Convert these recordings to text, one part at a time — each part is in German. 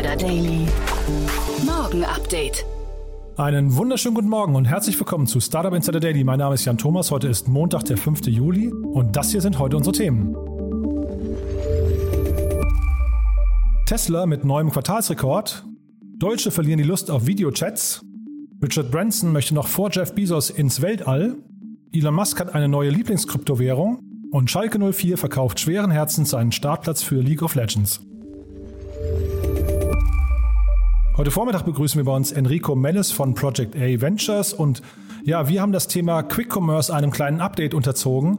Insider Daily. Morgen Update. Einen wunderschönen guten Morgen und herzlich willkommen zu Startup Insider Daily. Mein Name ist Jan Thomas. Heute ist Montag, der 5. Juli und das hier sind heute unsere Themen. Tesla mit neuem Quartalsrekord. Deutsche verlieren die Lust auf Videochats. Richard Branson möchte noch vor Jeff Bezos ins Weltall. Elon Musk hat eine neue Lieblingskryptowährung. Und Schalke 04 verkauft schweren Herzens seinen Startplatz für League of Legends. Heute Vormittag begrüßen wir bei uns Enrico Mellis von Project A Ventures und ja, wir haben das Thema Quick Commerce einem kleinen Update unterzogen.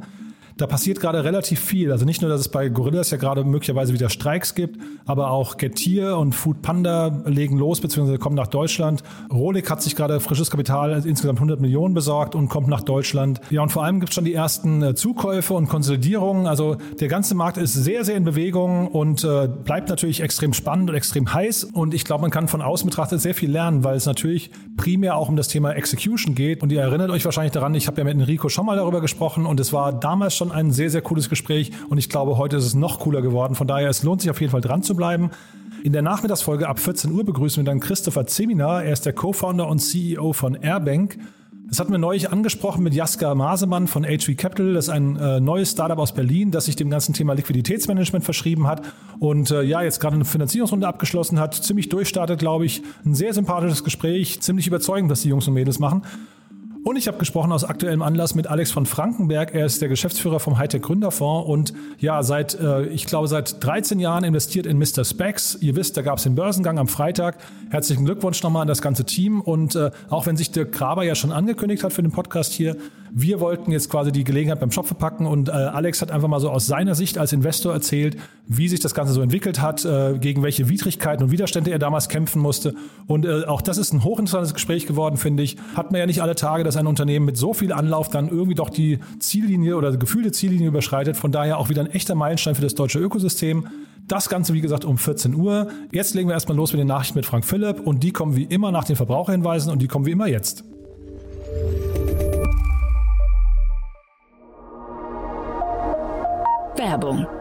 Da passiert gerade relativ viel. Also nicht nur, dass es bei Gorillas ja gerade möglicherweise wieder Streiks gibt, aber auch Getir und Food Panda legen los bzw. kommen nach Deutschland. Rolik hat sich gerade frisches Kapital, insgesamt 100 Millionen besorgt und kommt nach Deutschland. Ja, und vor allem gibt es schon die ersten äh, Zukäufe und Konsolidierungen. Also der ganze Markt ist sehr, sehr in Bewegung und äh, bleibt natürlich extrem spannend und extrem heiß. Und ich glaube, man kann von außen betrachtet sehr viel lernen, weil es natürlich primär auch um das Thema Execution geht. Und ihr erinnert euch wahrscheinlich daran, ich habe ja mit Enrico schon mal darüber gesprochen und es war damals schon ein sehr, sehr cooles Gespräch und ich glaube, heute ist es noch cooler geworden. Von daher, es lohnt sich auf jeden Fall dran zu bleiben. In der Nachmittagsfolge ab 14 Uhr begrüßen wir dann Christopher Zeminar. Er ist der Co-Founder und CEO von Airbank. Das hatten wir neulich angesprochen mit Jaska Masemann von HV Capital. Das ist ein äh, neues Startup aus Berlin, das sich dem ganzen Thema Liquiditätsmanagement verschrieben hat und äh, ja, jetzt gerade eine Finanzierungsrunde abgeschlossen hat. Ziemlich durchstartet, glaube ich. Ein sehr sympathisches Gespräch, ziemlich überzeugend, was die Jungs und Mädels machen. Und ich habe gesprochen aus aktuellem Anlass mit Alex von Frankenberg. Er ist der Geschäftsführer vom Hightech Gründerfonds und ja, seit, äh, ich glaube, seit 13 Jahren investiert in Mr. Specs. Ihr wisst, da gab es den Börsengang am Freitag. Herzlichen Glückwunsch nochmal an das ganze Team. Und äh, auch wenn sich Dirk Graber ja schon angekündigt hat für den Podcast hier, wir wollten jetzt quasi die Gelegenheit beim Schopfe packen und äh, Alex hat einfach mal so aus seiner Sicht als Investor erzählt, wie sich das Ganze so entwickelt hat, äh, gegen welche Widrigkeiten und Widerstände er damals kämpfen musste. Und äh, auch das ist ein hochinteressantes Gespräch geworden, finde ich. Hat man ja nicht alle Tage, dass ein Unternehmen mit so viel Anlauf dann irgendwie doch die Ziellinie oder gefühlte Ziellinie überschreitet. Von daher auch wieder ein echter Meilenstein für das deutsche Ökosystem. Das Ganze, wie gesagt, um 14 Uhr. Jetzt legen wir erstmal los mit den Nachrichten mit Frank Philipp und die kommen wie immer nach den Verbraucherhinweisen und die kommen wie immer jetzt. Werbung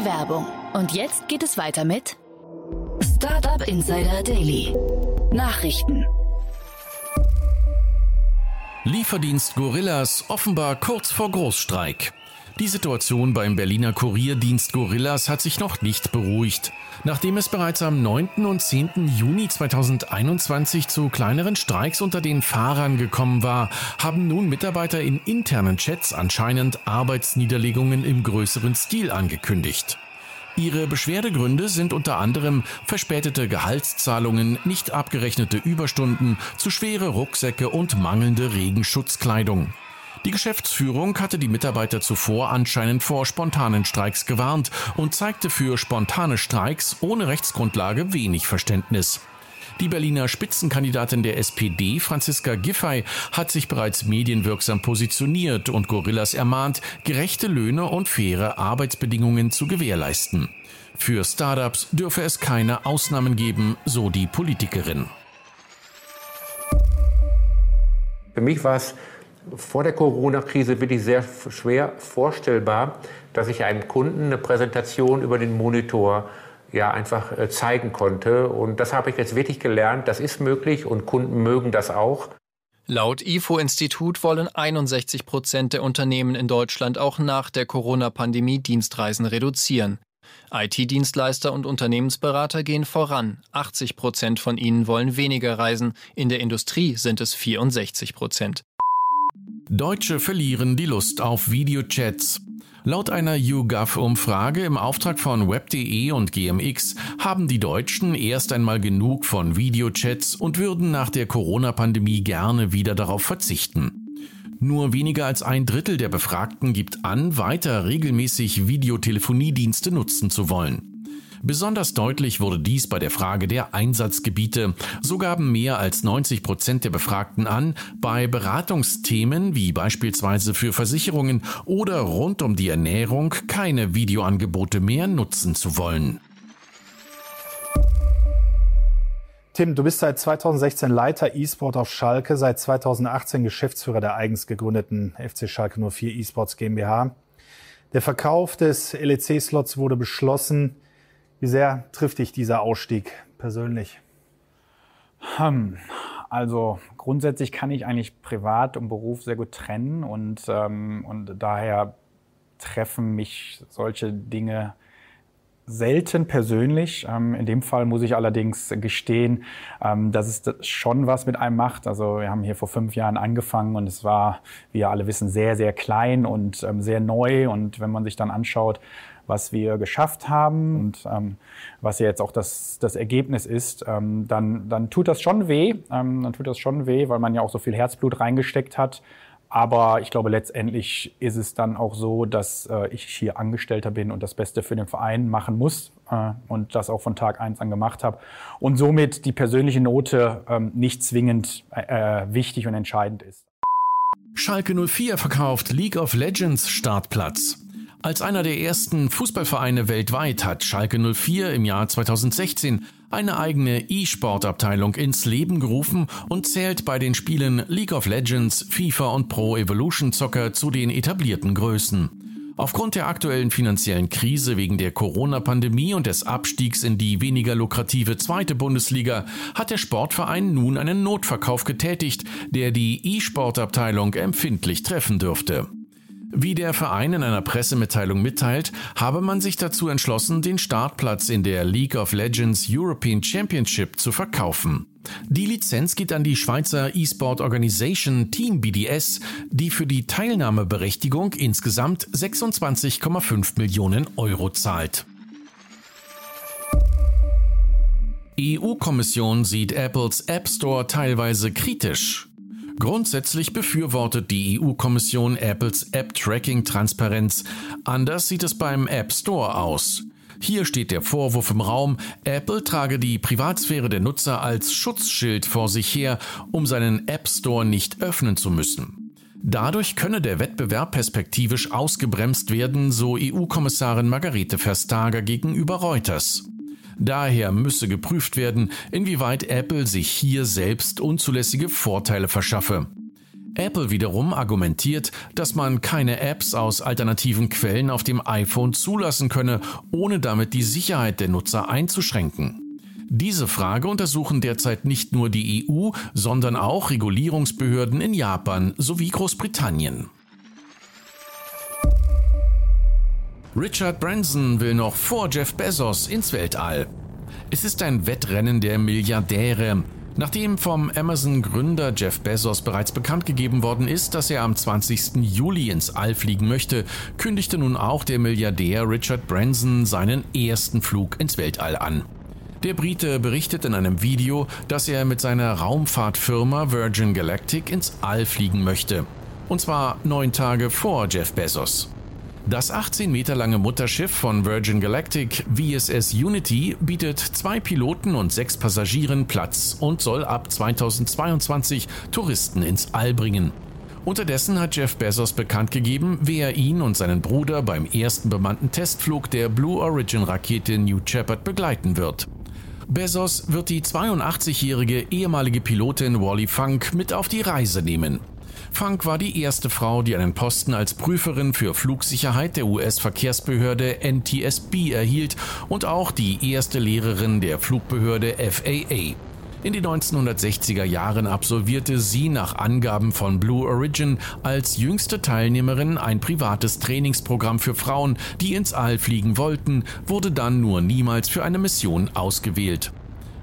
Die Werbung. Und jetzt geht es weiter mit Startup Insider Daily. Nachrichten. Lieferdienst Gorillas offenbar kurz vor Großstreik. Die Situation beim Berliner Kurierdienst Gorillas hat sich noch nicht beruhigt. Nachdem es bereits am 9. und 10. Juni 2021 zu kleineren Streiks unter den Fahrern gekommen war, haben nun Mitarbeiter in internen Chats anscheinend Arbeitsniederlegungen im größeren Stil angekündigt. Ihre Beschwerdegründe sind unter anderem verspätete Gehaltszahlungen, nicht abgerechnete Überstunden, zu schwere Rucksäcke und mangelnde Regenschutzkleidung. Die Geschäftsführung hatte die Mitarbeiter zuvor anscheinend vor spontanen Streiks gewarnt und zeigte für spontane Streiks ohne Rechtsgrundlage wenig Verständnis. Die Berliner Spitzenkandidatin der SPD, Franziska Giffey, hat sich bereits medienwirksam positioniert und Gorillas ermahnt, gerechte Löhne und faire Arbeitsbedingungen zu gewährleisten. Für Startups dürfe es keine Ausnahmen geben, so die Politikerin. Für mich war es vor der Corona-Krise wirklich sehr schwer vorstellbar, dass ich einem Kunden eine Präsentation über den Monitor ja einfach äh, zeigen konnte. Und das habe ich jetzt wirklich gelernt. Das ist möglich und Kunden mögen das auch. Laut IFO-Institut wollen 61 Prozent der Unternehmen in Deutschland auch nach der Corona-Pandemie Dienstreisen reduzieren. IT-Dienstleister und Unternehmensberater gehen voran. 80 Prozent von ihnen wollen weniger reisen. In der Industrie sind es 64 Prozent. Deutsche verlieren die Lust auf Videochats. Laut einer YouGov-Umfrage im Auftrag von Web.de und GMX haben die Deutschen erst einmal genug von Videochats und würden nach der Corona-Pandemie gerne wieder darauf verzichten. Nur weniger als ein Drittel der Befragten gibt an, weiter regelmäßig Videotelefoniedienste nutzen zu wollen. Besonders deutlich wurde dies bei der Frage der Einsatzgebiete. So gaben mehr als 90 Prozent der Befragten an, bei Beratungsthemen wie beispielsweise für Versicherungen oder rund um die Ernährung keine Videoangebote mehr nutzen zu wollen. Tim, du bist seit 2016 Leiter E-Sport auf Schalke, seit 2018 Geschäftsführer der eigens gegründeten FC Schalke 04 E-Sports GmbH. Der Verkauf des LEC-Slots wurde beschlossen. Wie sehr trifft dich dieser Ausstieg persönlich? Hm, also grundsätzlich kann ich eigentlich Privat und Beruf sehr gut trennen und, ähm, und daher treffen mich solche Dinge selten persönlich. Ähm, in dem Fall muss ich allerdings gestehen, ähm, dass es schon was mit einem macht. Also wir haben hier vor fünf Jahren angefangen und es war, wie wir alle wissen, sehr, sehr klein und ähm, sehr neu. Und wenn man sich dann anschaut, was wir geschafft haben und ähm, was ja jetzt auch das, das Ergebnis ist, ähm, dann, dann tut das schon weh. Ähm, dann tut das schon weh, weil man ja auch so viel Herzblut reingesteckt hat. Aber ich glaube, letztendlich ist es dann auch so, dass äh, ich hier Angestellter bin und das Beste für den Verein machen muss äh, und das auch von Tag eins an gemacht habe. Und somit die persönliche Note ähm, nicht zwingend äh, wichtig und entscheidend ist. Schalke 04 verkauft League of Legends Startplatz. Als einer der ersten Fußballvereine weltweit hat Schalke 04 im Jahr 2016 eine eigene E-Sport-Abteilung ins Leben gerufen und zählt bei den Spielen League of Legends, FIFA und Pro Evolution Soccer zu den etablierten Größen. Aufgrund der aktuellen finanziellen Krise wegen der Corona-Pandemie und des Abstiegs in die weniger lukrative zweite Bundesliga hat der Sportverein nun einen Notverkauf getätigt, der die E-Sport-Abteilung empfindlich treffen dürfte. Wie der Verein in einer Pressemitteilung mitteilt, habe man sich dazu entschlossen, den Startplatz in der League of Legends European Championship zu verkaufen. Die Lizenz geht an die Schweizer E-Sport Organisation Team BDS, die für die Teilnahmeberechtigung insgesamt 26,5 Millionen Euro zahlt. EU-Kommission sieht Apples App Store teilweise kritisch. Grundsätzlich befürwortet die EU-Kommission Apples App-Tracking-Transparenz. Anders sieht es beim App Store aus. Hier steht der Vorwurf im Raum, Apple trage die Privatsphäre der Nutzer als Schutzschild vor sich her, um seinen App Store nicht öffnen zu müssen. Dadurch könne der Wettbewerb perspektivisch ausgebremst werden, so EU-Kommissarin Margarete Verstager gegenüber Reuters. Daher müsse geprüft werden, inwieweit Apple sich hier selbst unzulässige Vorteile verschaffe. Apple wiederum argumentiert, dass man keine Apps aus alternativen Quellen auf dem iPhone zulassen könne, ohne damit die Sicherheit der Nutzer einzuschränken. Diese Frage untersuchen derzeit nicht nur die EU, sondern auch Regulierungsbehörden in Japan sowie Großbritannien. Richard Branson will noch vor Jeff Bezos ins Weltall. Es ist ein Wettrennen der Milliardäre. Nachdem vom Amazon-Gründer Jeff Bezos bereits bekannt gegeben worden ist, dass er am 20. Juli ins All fliegen möchte, kündigte nun auch der Milliardär Richard Branson seinen ersten Flug ins Weltall an. Der Brite berichtet in einem Video, dass er mit seiner Raumfahrtfirma Virgin Galactic ins All fliegen möchte. Und zwar neun Tage vor Jeff Bezos. Das 18 Meter lange Mutterschiff von Virgin Galactic VSS Unity bietet zwei Piloten und sechs Passagieren Platz und soll ab 2022 Touristen ins All bringen. Unterdessen hat Jeff Bezos bekannt gegeben, wer ihn und seinen Bruder beim ersten bemannten Testflug der Blue Origin Rakete New Shepard begleiten wird. Bezos wird die 82-jährige ehemalige Pilotin Wally Funk mit auf die Reise nehmen. Funk war die erste Frau, die einen Posten als Prüferin für Flugsicherheit der US-Verkehrsbehörde NTSB erhielt und auch die erste Lehrerin der Flugbehörde FAA. In den 1960er Jahren absolvierte sie nach Angaben von Blue Origin als jüngste Teilnehmerin ein privates Trainingsprogramm für Frauen, die ins All fliegen wollten, wurde dann nur niemals für eine Mission ausgewählt.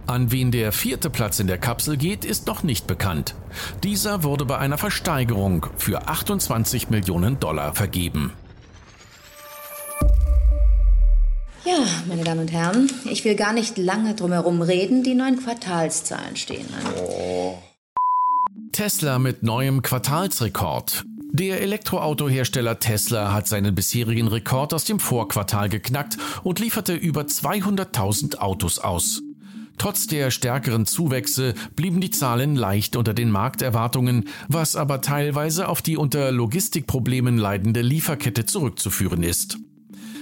An wen der vierte Platz in der Kapsel geht, ist noch nicht bekannt. Dieser wurde bei einer Versteigerung für 28 Millionen Dollar vergeben. Ja, meine Damen und Herren, ich will gar nicht lange drumherum reden. Die neuen Quartalszahlen stehen an. Tesla mit neuem Quartalsrekord. Der Elektroautohersteller Tesla hat seinen bisherigen Rekord aus dem Vorquartal geknackt und lieferte über 200.000 Autos aus. Trotz der stärkeren Zuwächse blieben die Zahlen leicht unter den Markterwartungen, was aber teilweise auf die unter Logistikproblemen leidende Lieferkette zurückzuführen ist.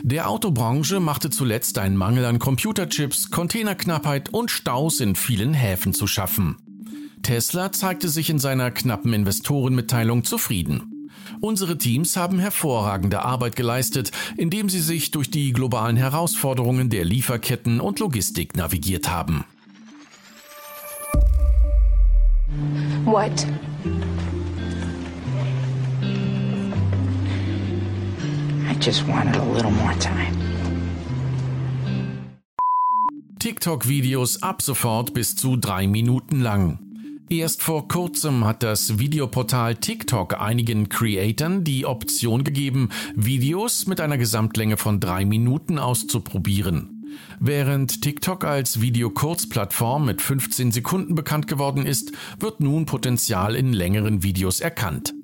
Der Autobranche machte zuletzt ein Mangel an Computerchips, Containerknappheit und Staus in vielen Häfen zu schaffen. Tesla zeigte sich in seiner knappen Investorenmitteilung zufrieden. Unsere Teams haben hervorragende Arbeit geleistet, indem sie sich durch die globalen Herausforderungen der Lieferketten und Logistik navigiert haben. What? I just wanted a little more time. TikTok-Videos ab sofort bis zu drei Minuten lang. Erst vor kurzem hat das Videoportal TikTok einigen Creatoren die Option gegeben, Videos mit einer Gesamtlänge von drei Minuten auszuprobieren. Während TikTok als Videokurzplattform mit 15 Sekunden bekannt geworden ist, wird nun Potenzial in längeren Videos erkannt.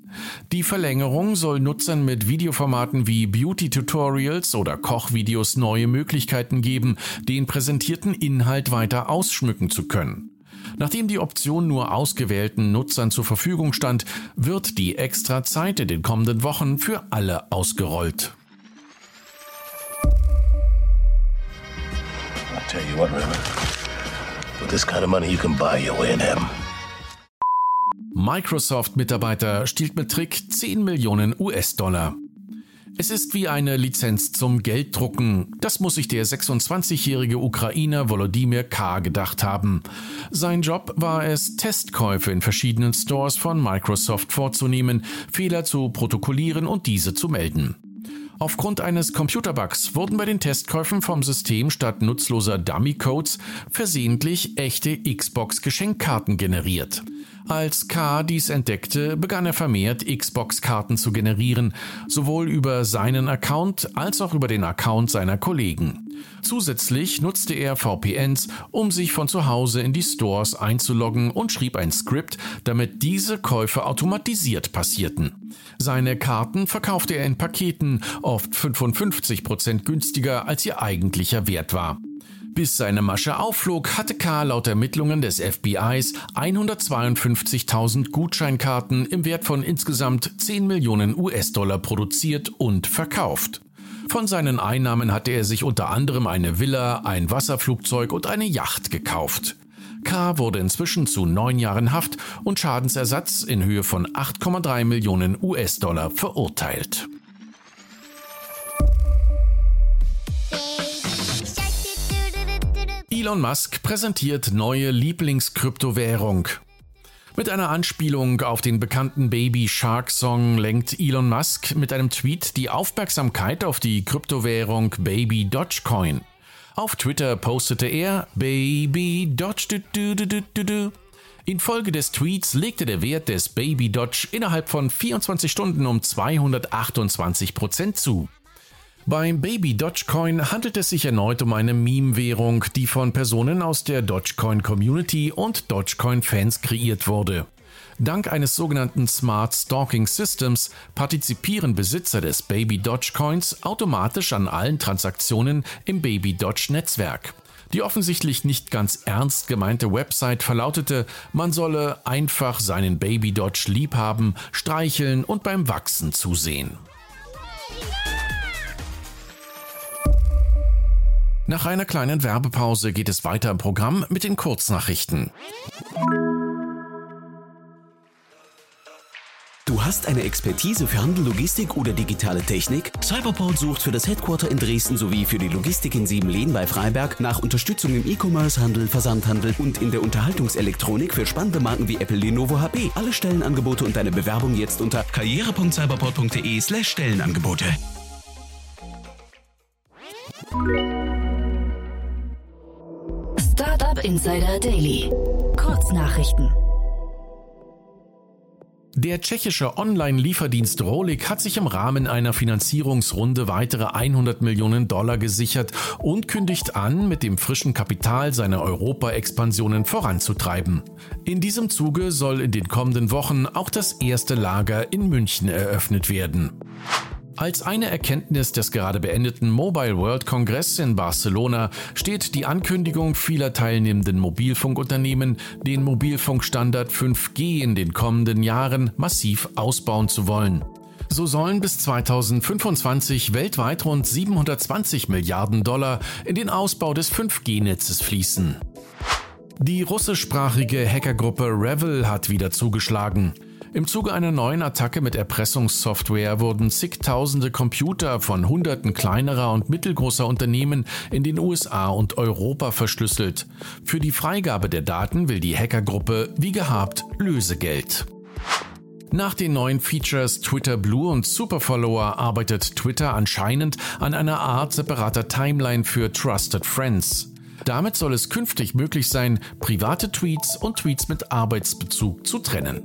Die Verlängerung soll Nutzern mit Videoformaten wie Beauty-Tutorials oder Kochvideos neue Möglichkeiten geben, den präsentierten Inhalt weiter ausschmücken zu können. Nachdem die Option nur ausgewählten Nutzern zur Verfügung stand, wird die extra Zeit in den kommenden Wochen für alle ausgerollt. Microsoft-Mitarbeiter stiehlt mit Trick 10 Millionen US-Dollar. Es ist wie eine Lizenz zum Gelddrucken. Das muss sich der 26-jährige Ukrainer Volodymyr K. gedacht haben. Sein Job war es, Testkäufe in verschiedenen Stores von Microsoft vorzunehmen, Fehler zu protokollieren und diese zu melden. Aufgrund eines Computerbugs wurden bei den Testkäufen vom System statt nutzloser Dummy-Codes versehentlich echte Xbox-Geschenkkarten generiert. Als K dies entdeckte, begann er vermehrt Xbox-Karten zu generieren, sowohl über seinen Account als auch über den Account seiner Kollegen. Zusätzlich nutzte er VPNs, um sich von zu Hause in die Stores einzuloggen und schrieb ein Skript, damit diese Käufe automatisiert passierten. Seine Karten verkaufte er in Paketen, oft 55% günstiger als ihr eigentlicher Wert war. Bis seine Masche aufflog, hatte K. laut Ermittlungen des FBIs 152.000 Gutscheinkarten im Wert von insgesamt 10 Millionen US-Dollar produziert und verkauft. Von seinen Einnahmen hatte er sich unter anderem eine Villa, ein Wasserflugzeug und eine Yacht gekauft. K. wurde inzwischen zu neun Jahren Haft und Schadensersatz in Höhe von 8,3 Millionen US-Dollar verurteilt. Elon Musk präsentiert neue Lieblingskryptowährung. Mit einer Anspielung auf den bekannten Baby Shark Song lenkt Elon Musk mit einem Tweet die Aufmerksamkeit auf die Kryptowährung Baby Dogecoin. Auf Twitter postete er Baby du, Infolge des Tweets legte der Wert des Baby Dodge innerhalb von 24 Stunden um 228 Prozent zu. Beim Baby Dogecoin handelt es sich erneut um eine Meme-Währung, die von Personen aus der Dogecoin-Community und Dogecoin-Fans kreiert wurde. Dank eines sogenannten Smart Stalking Systems partizipieren Besitzer des Baby Dogecoins automatisch an allen Transaktionen im Baby Doge Netzwerk. Die offensichtlich nicht ganz ernst gemeinte Website verlautete, man solle einfach seinen Baby Dodge liebhaben, streicheln und beim Wachsen zusehen. Nach einer kleinen Werbepause geht es weiter im Programm mit den Kurznachrichten. Du hast eine Expertise für Handel, Logistik oder digitale Technik? Cyberport sucht für das Headquarter in Dresden sowie für die Logistik in Siebenlehn bei Freiberg nach Unterstützung im E-Commerce, Handel, Versandhandel und in der Unterhaltungselektronik für spannende Marken wie Apple, Lenovo, HP. Alle Stellenangebote und deine Bewerbung jetzt unter karriere.cyberport.de/slash Insider Daily. Kurznachrichten. Der tschechische Online-Lieferdienst Rolik hat sich im Rahmen einer Finanzierungsrunde weitere 100 Millionen Dollar gesichert und kündigt an, mit dem frischen Kapital seine Europa-Expansionen voranzutreiben. In diesem Zuge soll in den kommenden Wochen auch das erste Lager in München eröffnet werden. Als eine Erkenntnis des gerade beendeten Mobile World Congress in Barcelona steht die Ankündigung vieler teilnehmenden Mobilfunkunternehmen, den Mobilfunkstandard 5G in den kommenden Jahren massiv ausbauen zu wollen. So sollen bis 2025 weltweit rund 720 Milliarden Dollar in den Ausbau des 5G-Netzes fließen. Die russischsprachige Hackergruppe Revel hat wieder zugeschlagen. Im Zuge einer neuen Attacke mit Erpressungssoftware wurden zigtausende Computer von hunderten kleinerer und mittelgroßer Unternehmen in den USA und Europa verschlüsselt. Für die Freigabe der Daten will die Hackergruppe wie gehabt Lösegeld. Nach den neuen Features Twitter Blue und Superfollower arbeitet Twitter anscheinend an einer Art separater Timeline für Trusted Friends. Damit soll es künftig möglich sein, private Tweets und Tweets mit Arbeitsbezug zu trennen.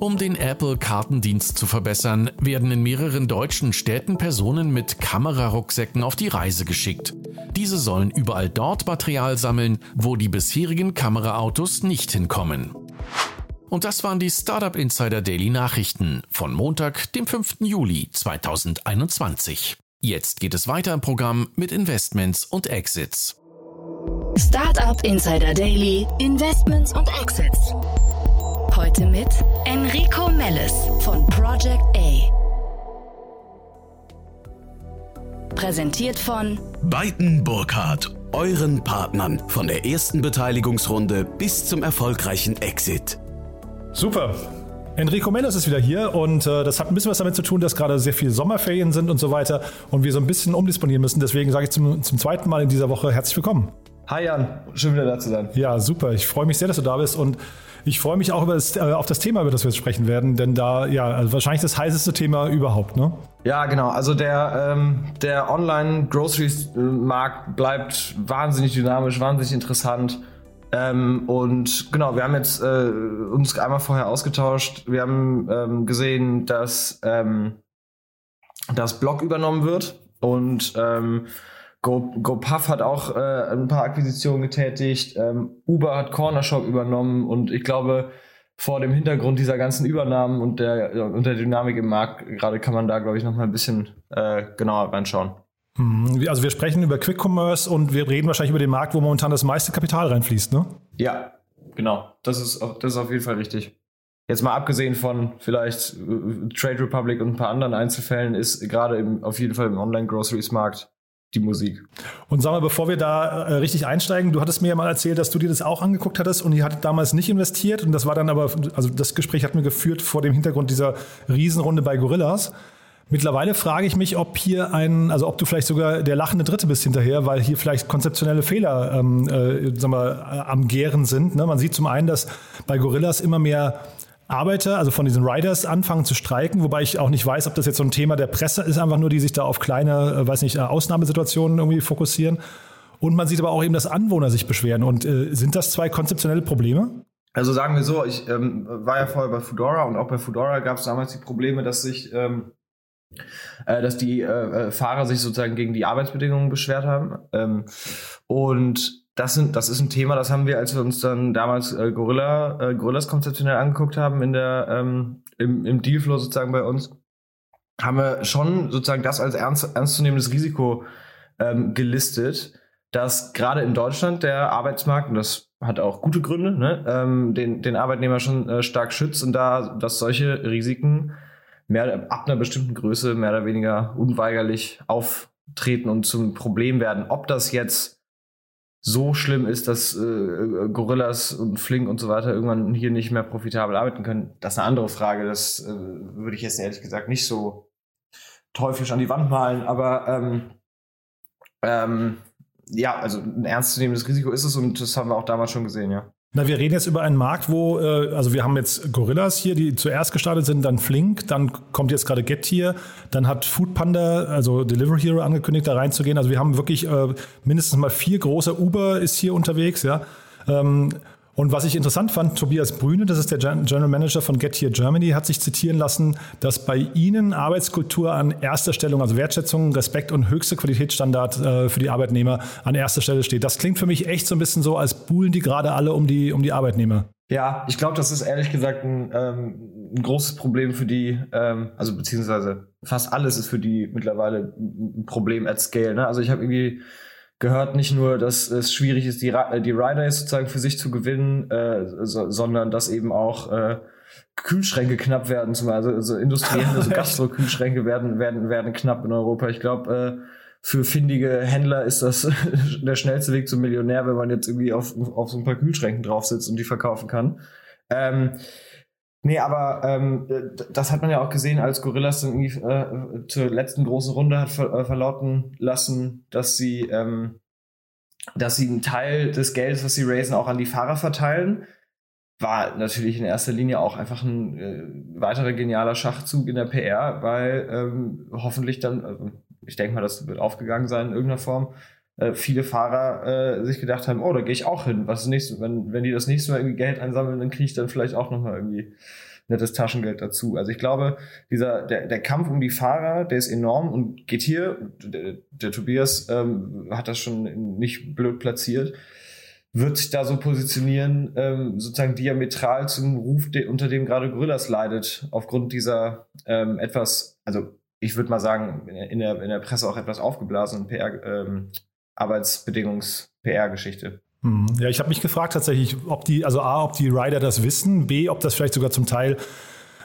Um den Apple-Kartendienst zu verbessern, werden in mehreren deutschen Städten Personen mit Kamerarucksäcken auf die Reise geschickt. Diese sollen überall dort Material sammeln, wo die bisherigen Kameraautos nicht hinkommen. Und das waren die Startup Insider Daily Nachrichten von Montag, dem 5. Juli 2021. Jetzt geht es weiter im Programm mit Investments und Exits. Startup Insider Daily, Investments und Exits. Heute mit Enrico Mellis von Project A. Präsentiert von Beiten Burkhardt, euren Partnern von der ersten Beteiligungsrunde bis zum erfolgreichen Exit. Super. Enrico Mellis ist wieder hier und äh, das hat ein bisschen was damit zu tun, dass gerade sehr viele Sommerferien sind und so weiter und wir so ein bisschen umdisponieren müssen. Deswegen sage ich zum, zum zweiten Mal in dieser Woche herzlich willkommen. Hi Jan, schön wieder da zu sein. Ja, super. Ich freue mich sehr, dass du da bist und ich freue mich auch das, äh, auf das Thema, über das wir jetzt sprechen werden, denn da, ja, also wahrscheinlich das heißeste Thema überhaupt, ne? Ja, genau. Also der, ähm, der Online-Groceries-Markt bleibt wahnsinnig dynamisch, wahnsinnig interessant. Ähm, und genau, wir haben jetzt äh, uns einmal vorher ausgetauscht. Wir haben ähm, gesehen, dass ähm, das Blog übernommen wird und ähm, Go, GoPuff hat auch äh, ein paar Akquisitionen getätigt. Ähm, Uber hat Cornershop übernommen und ich glaube, vor dem Hintergrund dieser ganzen Übernahmen und der, und der Dynamik im Markt gerade kann man da, glaube ich, noch mal ein bisschen äh, genauer reinschauen. Mhm. Also wir sprechen über Quick Commerce und wir reden wahrscheinlich über den Markt, wo momentan das meiste Kapital reinfließt, ne? Ja, genau. Das ist, das ist auf jeden Fall richtig. Jetzt mal abgesehen von vielleicht äh, Trade Republic und ein paar anderen Einzelfällen ist gerade auf jeden Fall im Online-Groceries-Markt die Musik. Und sag mal, bevor wir da äh, richtig einsteigen, du hattest mir ja mal erzählt, dass du dir das auch angeguckt hattest und ihr hattet damals nicht investiert und das war dann aber, also das Gespräch hat mir geführt vor dem Hintergrund dieser Riesenrunde bei Gorillas. Mittlerweile frage ich mich, ob hier ein, also ob du vielleicht sogar der lachende Dritte bist hinterher, weil hier vielleicht konzeptionelle Fehler ähm, äh, sagen wir, äh, am Gären sind. Ne? Man sieht zum einen, dass bei Gorillas immer mehr Arbeiter, also von diesen Riders, anfangen zu streiken, wobei ich auch nicht weiß, ob das jetzt so ein Thema der Presse ist, einfach nur, die sich da auf kleine, äh, weiß nicht, äh, Ausnahmesituationen irgendwie fokussieren. Und man sieht aber auch eben, dass Anwohner sich beschweren. Und äh, sind das zwei konzeptionelle Probleme? Also sagen wir so, ich ähm, war ja vorher bei Fedora und auch bei Fedora gab es damals die Probleme, dass sich ähm, äh, dass die äh, Fahrer sich sozusagen gegen die Arbeitsbedingungen beschwert haben. Ähm, und das, sind, das ist ein Thema, das haben wir, als wir uns dann damals äh, Gorilla, äh, Gorillas konzeptionell angeguckt haben in der, ähm, im, im Dealflow sozusagen bei uns, haben wir schon sozusagen das als ernst, ernstzunehmendes Risiko ähm, gelistet, dass gerade in Deutschland der Arbeitsmarkt, und das hat auch gute Gründe, ne, ähm, den, den Arbeitnehmer schon äh, stark schützt und da, dass solche Risiken mehr, ab einer bestimmten Größe mehr oder weniger unweigerlich auftreten und zum Problem werden. Ob das jetzt so schlimm ist, dass äh, Gorillas und Flink und so weiter irgendwann hier nicht mehr profitabel arbeiten können, das ist eine andere Frage. Das äh, würde ich jetzt ehrlich gesagt nicht so teuflisch an die Wand malen, aber ähm, ähm, ja, also ein ernstzunehmendes Risiko ist es und das haben wir auch damals schon gesehen, ja. Na, wir reden jetzt über einen Markt, wo, äh, also wir haben jetzt Gorillas hier, die zuerst gestartet sind, dann Flink, dann kommt jetzt gerade Getir, dann hat Foodpanda, also Delivery Hero angekündigt, da reinzugehen. Also wir haben wirklich äh, mindestens mal vier große Uber ist hier unterwegs, ja. Ähm, Und was ich interessant fand, Tobias Brüne, das ist der General Manager von Get Here Germany, hat sich zitieren lassen, dass bei Ihnen Arbeitskultur an erster Stelle, also Wertschätzung, Respekt und höchste Qualitätsstandard äh, für die Arbeitnehmer an erster Stelle steht. Das klingt für mich echt so ein bisschen so, als buhlen die gerade alle um die, um die Arbeitnehmer. Ja, ich glaube, das ist ehrlich gesagt ein, ähm, ein großes Problem für die, ähm, also beziehungsweise fast alles ist für die mittlerweile ein Problem at scale. Ne? Also ich habe irgendwie gehört nicht nur, dass es schwierig ist, die, die Rider jetzt sozusagen für sich zu gewinnen, äh, so, sondern dass eben auch äh, Kühlschränke knapp werden, zum Beispiel also, also industrielle, also Gastro-Kühlschränke werden, werden, werden knapp in Europa. Ich glaube, äh, für findige Händler ist das der schnellste Weg zum Millionär, wenn man jetzt irgendwie auf, auf so ein paar Kühlschränken drauf sitzt und die verkaufen kann. Ähm, Nee, aber ähm, das hat man ja auch gesehen, als Gorillas dann irgendwie äh, zur letzten großen Runde hat ver äh, verlauten lassen, dass sie, ähm, dass sie einen Teil des Geldes, was sie raisen, auch an die Fahrer verteilen. War natürlich in erster Linie auch einfach ein äh, weiterer genialer Schachzug in der PR, weil ähm, hoffentlich dann, also ich denke mal, das wird aufgegangen sein in irgendeiner Form, äh, viele Fahrer äh, sich gedacht haben, oh, da gehe ich auch hin. Was nächste, wenn, wenn die das nächste Mal irgendwie Geld einsammeln, dann kriege ich dann vielleicht auch nochmal irgendwie nettes Taschengeld dazu. Also ich glaube, dieser, der, der Kampf um die Fahrer, der ist enorm und geht hier, der, der Tobias ähm, hat das schon nicht blöd platziert, wird sich da so positionieren, ähm, sozusagen diametral zum Ruf, de, unter dem gerade Gorillas leidet, aufgrund dieser ähm, etwas, also ich würde mal sagen, in der, in der Presse auch etwas aufgeblasenen PR, ähm, Arbeitsbedingungs-PR-Geschichte. Hm. Ja, ich habe mich gefragt tatsächlich, ob die, also A, ob die Rider das wissen, B, ob das vielleicht sogar zum Teil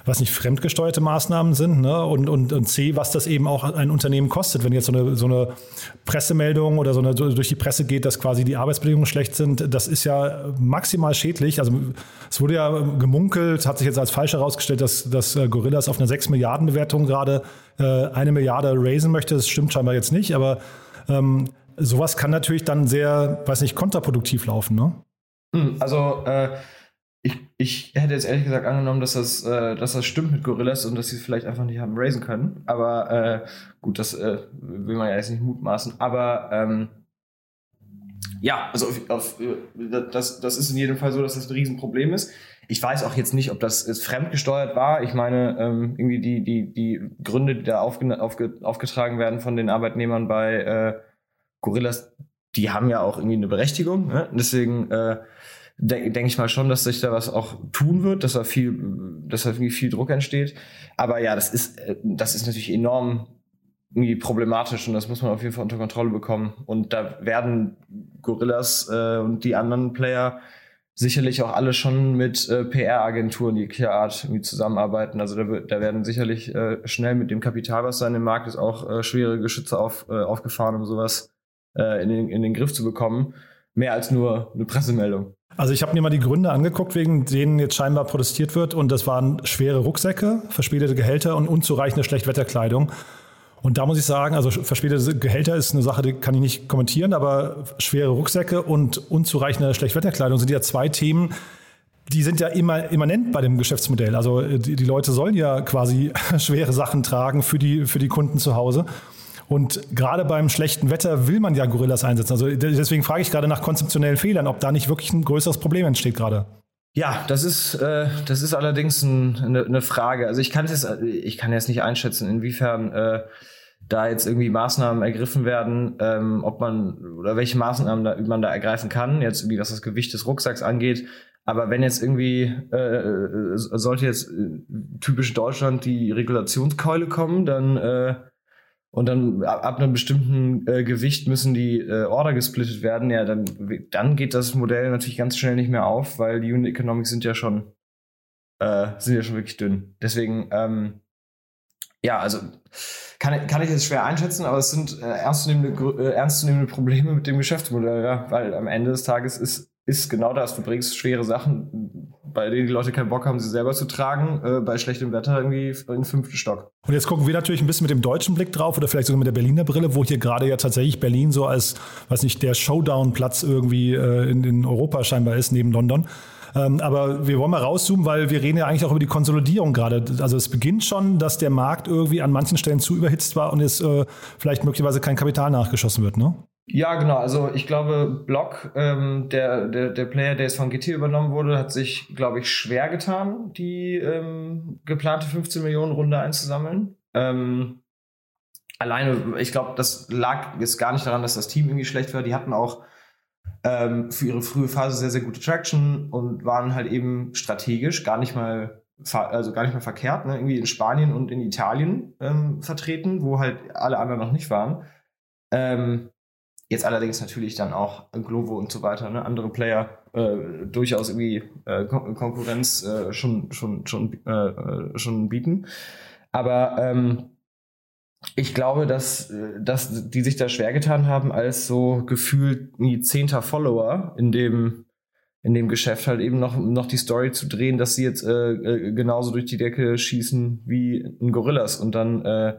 was nicht fremdgesteuerte Maßnahmen sind ne? und, und, und C, was das eben auch ein Unternehmen kostet, wenn jetzt so eine, so eine Pressemeldung oder so eine durch die Presse geht, dass quasi die Arbeitsbedingungen schlecht sind, das ist ja maximal schädlich. Also es wurde ja gemunkelt, hat sich jetzt als falsch herausgestellt, dass, dass äh, Gorillas auf eine 6 Milliarden Bewertung gerade äh, eine Milliarde raisen möchte. Das stimmt scheinbar jetzt nicht, aber ähm, sowas kann natürlich dann sehr, weiß nicht, kontraproduktiv laufen, ne? Hm, also äh, ich, ich hätte jetzt ehrlich gesagt angenommen, dass das, äh, dass das stimmt mit Gorillas und dass sie es vielleicht einfach nicht haben raisen können. Aber äh, gut, das äh, will man ja jetzt nicht mutmaßen. Aber ähm, ja, also auf, auf, äh, das, das ist in jedem Fall so, dass das ein Riesenproblem ist. Ich weiß auch jetzt nicht, ob das fremdgesteuert war. Ich meine, ähm, irgendwie die, die, die Gründe, die da aufge, aufge, aufgetragen werden von den Arbeitnehmern bei äh, Gorillas, die haben ja auch irgendwie eine Berechtigung. Ne? Deswegen äh, denke denk ich mal schon, dass sich da was auch tun wird, dass da viel, dass da irgendwie viel Druck entsteht. Aber ja, das ist, äh, das ist natürlich enorm irgendwie problematisch und das muss man auf jeden Fall unter Kontrolle bekommen. Und da werden Gorillas äh, und die anderen Player sicherlich auch alle schon mit äh, PR-Agenturen jeglicher Art irgendwie zusammenarbeiten. Also da, da werden sicherlich äh, schnell mit dem Kapital, was da in dem Markt ist, auch äh, schwere Geschütze auf, äh, aufgefahren, um sowas äh, in, den, in den Griff zu bekommen. Mehr als nur eine Pressemeldung. Also ich habe mir mal die Gründe angeguckt, wegen denen jetzt scheinbar protestiert wird. Und das waren schwere Rucksäcke, verspätete Gehälter und unzureichende Schlechtwetterkleidung. Und da muss ich sagen, also verspätete Gehälter ist eine Sache, die kann ich nicht kommentieren, aber schwere Rucksäcke und unzureichende Schlechtwetterkleidung sind ja zwei Themen, die sind ja immer immanent bei dem Geschäftsmodell. Also die, die Leute sollen ja quasi schwere Sachen tragen für die, für die Kunden zu Hause. Und gerade beim schlechten Wetter will man ja Gorillas einsetzen. Also deswegen frage ich gerade nach konzeptionellen Fehlern, ob da nicht wirklich ein größeres Problem entsteht gerade. Ja, das ist, äh, das ist allerdings ein, eine, eine Frage. Also ich kann es ich kann jetzt nicht einschätzen, inwiefern äh, da jetzt irgendwie Maßnahmen ergriffen werden, ähm, ob man oder welche Maßnahmen da, man da ergreifen kann, jetzt irgendwie was das Gewicht des Rucksacks angeht. Aber wenn jetzt irgendwie äh, sollte jetzt äh, typisch Deutschland die Regulationskeule kommen, dann äh, und dann ab, ab einem bestimmten äh, Gewicht müssen die äh, Order gesplittet werden, ja, dann, dann geht das Modell natürlich ganz schnell nicht mehr auf, weil die Unit Economics sind ja schon, äh, sind ja schon wirklich dünn. Deswegen, ähm, ja, also kann, kann ich jetzt schwer einschätzen, aber es sind äh, ernstzunehmende, äh, ernstzunehmende Probleme mit dem Geschäftsmodell, ja, weil am Ende des Tages ist ist genau das. Du bringst schwere Sachen, bei denen die Leute keinen Bock haben, sie selber zu tragen, äh, bei schlechtem Wetter irgendwie in den fünften Stock. Und jetzt gucken wir natürlich ein bisschen mit dem deutschen Blick drauf oder vielleicht sogar mit der Berliner Brille, wo hier gerade ja tatsächlich Berlin so als, weiß nicht, der Showdown-Platz irgendwie äh, in, in Europa scheinbar ist, neben London. Ähm, aber wir wollen mal rauszoomen, weil wir reden ja eigentlich auch über die Konsolidierung gerade. Also es beginnt schon, dass der Markt irgendwie an manchen Stellen zu überhitzt war und jetzt äh, vielleicht möglicherweise kein Kapital nachgeschossen wird, ne? Ja, genau. Also ich glaube, Block, ähm, der, der, der Player, der jetzt von GT übernommen wurde, hat sich, glaube ich, schwer getan, die ähm, geplante 15 Millionen Runde einzusammeln. Ähm, alleine, ich glaube, das lag jetzt gar nicht daran, dass das Team irgendwie schlecht war. Die hatten auch ähm, für ihre frühe Phase sehr, sehr gute Traction und waren halt eben strategisch gar nicht mal also gar nicht mehr verkehrt, ne? irgendwie in Spanien und in Italien ähm, vertreten, wo halt alle anderen noch nicht waren. Ähm, jetzt allerdings natürlich dann auch Glovo und so weiter, ne? andere Player äh, durchaus irgendwie äh, Kon Konkurrenz äh, schon, schon, schon, äh, äh, schon bieten. Aber ähm, ich glaube, dass, äh, dass die sich da schwer getan haben, als so gefühlt wie zehnter Follower in dem in dem Geschäft halt eben noch, noch die Story zu drehen, dass sie jetzt äh, äh, genauso durch die Decke schießen wie ein Gorillas. Und dann äh,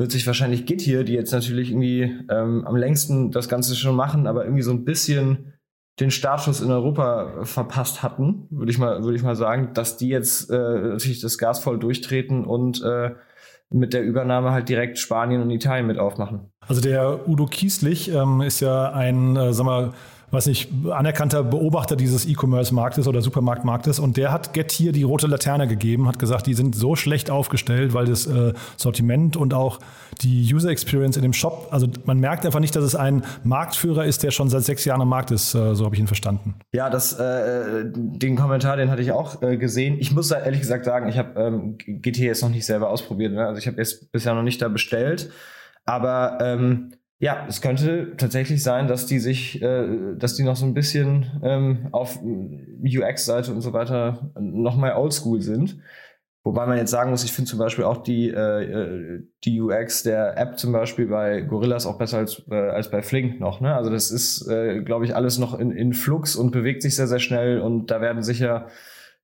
wird sich wahrscheinlich Git hier, die jetzt natürlich irgendwie ähm, am längsten das Ganze schon machen, aber irgendwie so ein bisschen den Startschuss in Europa verpasst hatten, würde ich mal, würde ich mal sagen, dass die jetzt äh, natürlich das Gas voll durchtreten und äh, mit der Übernahme halt direkt Spanien und Italien mit aufmachen. Also der Udo Kieslich ähm, ist ja ein, äh, sag mal, weiß nicht, anerkannter Beobachter dieses E-Commerce-Marktes oder Supermarktmarktes und der hat Get hier die rote Laterne gegeben, hat gesagt, die sind so schlecht aufgestellt, weil das äh, Sortiment und auch die User Experience in dem Shop, also man merkt einfach nicht, dass es ein Marktführer ist, der schon seit sechs Jahren am Markt ist, äh, so habe ich ihn verstanden. Ja, das, äh, den Kommentar, den hatte ich auch äh, gesehen. Ich muss ehrlich gesagt sagen, ich habe ähm, GT jetzt noch nicht selber ausprobiert, ne? also ich habe jetzt bisher noch nicht da bestellt, aber ähm, ja, es könnte tatsächlich sein, dass die sich, äh, dass die noch so ein bisschen ähm, auf UX-Seite und so weiter noch mal oldschool sind. Wobei man jetzt sagen muss, ich finde zum Beispiel auch die, äh, die UX der App zum Beispiel bei Gorillas auch besser als, äh, als bei Flink noch. Ne? Also das ist, äh, glaube ich, alles noch in, in Flux und bewegt sich sehr, sehr schnell und da werden sicher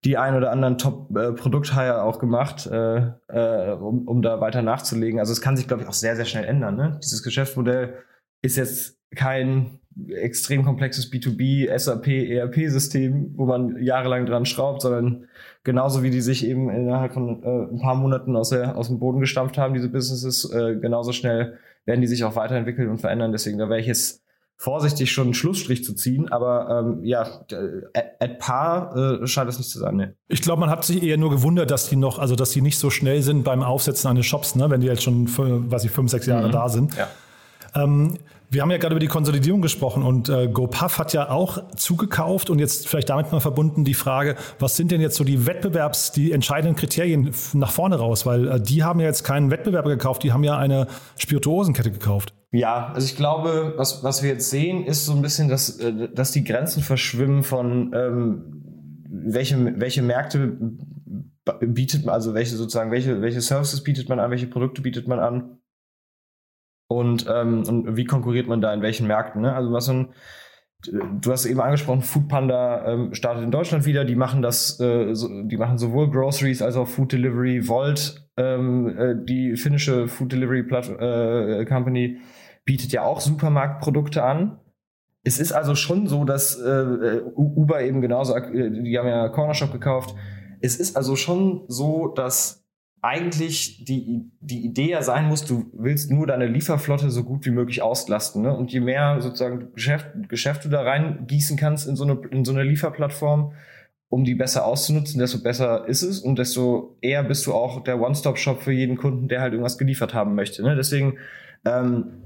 die ein oder anderen Top-Produkt-Hire auch gemacht, äh, äh, um, um da weiter nachzulegen. Also es kann sich, glaube ich, auch sehr, sehr schnell ändern. Ne? Dieses Geschäftsmodell ist jetzt kein extrem komplexes B2B, SAP, ERP-System, wo man jahrelang dran schraubt, sondern genauso wie die sich eben innerhalb von äh, ein paar Monaten aus, der, aus dem Boden gestampft haben, diese Businesses, äh, genauso schnell werden die sich auch weiterentwickeln und verändern. Deswegen, da wäre ich jetzt vorsichtig schon einen Schlussstrich zu ziehen, aber ähm, ja, at par äh, scheint es nicht zu sein. Nee. Ich glaube, man hat sich eher nur gewundert, dass die noch, also dass die nicht so schnell sind beim Aufsetzen eines Shops, ne, wenn die jetzt schon, weiß ich, fünf, sechs Jahre mhm. da sind. Ja. Ähm, wir haben ja gerade über die Konsolidierung gesprochen und äh, GoPuff hat ja auch zugekauft und jetzt vielleicht damit mal verbunden die Frage, was sind denn jetzt so die Wettbewerbs-, die entscheidenden Kriterien nach vorne raus? Weil äh, die haben ja jetzt keinen Wettbewerber gekauft, die haben ja eine Spirituosenkette gekauft. Ja, also ich glaube, was, was wir jetzt sehen, ist so ein bisschen, dass, äh, dass die Grenzen verschwimmen von ähm, welche, welche Märkte bietet man, also welche sozusagen, welche, welche Services bietet man an, welche Produkte bietet man an und, ähm, und wie konkurriert man da in welchen Märkten. Ne? Also was so Du hast eben angesprochen, Foodpanda ähm, startet in Deutschland wieder. Die machen das, äh, so, die machen sowohl Groceries als auch Food Delivery. Volt, ähm, äh, die finnische Food Delivery Plat äh, Company, bietet ja auch Supermarktprodukte an. Es ist also schon so, dass äh, Uber eben genauso, äh, die haben ja Corner Shop gekauft. Es ist also schon so, dass eigentlich die, die Idee ja sein muss, du willst nur deine Lieferflotte so gut wie möglich auslasten. Ne? Und je mehr sozusagen Geschäft, Geschäft du da reingießen kannst in so, eine, in so eine Lieferplattform, um die besser auszunutzen, desto besser ist es und desto eher bist du auch der One-Stop-Shop für jeden Kunden, der halt irgendwas geliefert haben möchte. Ne? Deswegen ähm,